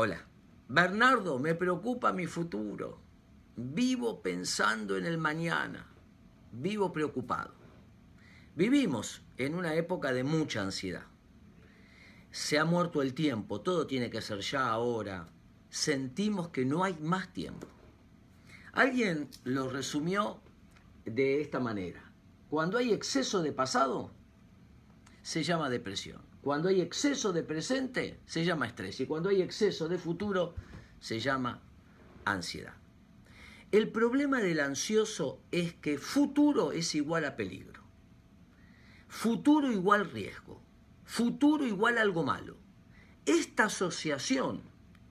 Hola. Bernardo, me preocupa mi futuro. Vivo pensando en el mañana. Vivo preocupado. Vivimos en una época de mucha ansiedad. Se ha muerto el tiempo, todo tiene que ser ya ahora. Sentimos que no hay más tiempo. Alguien lo resumió de esta manera. Cuando hay exceso de pasado, se llama depresión. Cuando hay exceso de presente, se llama estrés. Y cuando hay exceso de futuro, se llama ansiedad. El problema del ansioso es que futuro es igual a peligro. Futuro igual riesgo. Futuro igual algo malo. Esta asociación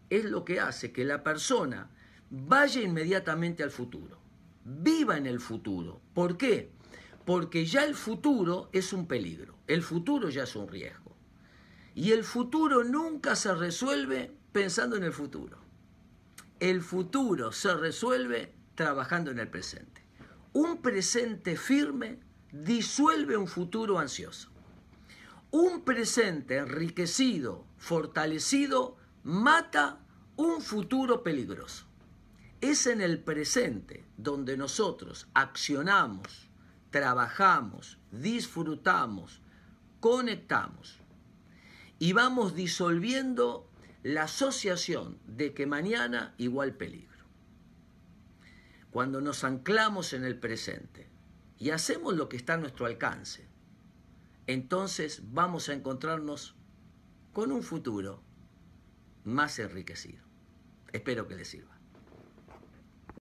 es lo que hace que la persona vaya inmediatamente al futuro. Viva en el futuro. ¿Por qué? Porque ya el futuro es un peligro. El futuro ya es un riesgo. Y el futuro nunca se resuelve pensando en el futuro. El futuro se resuelve trabajando en el presente. Un presente firme disuelve un futuro ansioso. Un presente enriquecido, fortalecido, mata un futuro peligroso. Es en el presente donde nosotros accionamos, trabajamos, disfrutamos, conectamos y vamos disolviendo la asociación de que mañana igual peligro. Cuando nos anclamos en el presente y hacemos lo que está a nuestro alcance, entonces vamos a encontrarnos con un futuro más enriquecido. Espero que les sirva.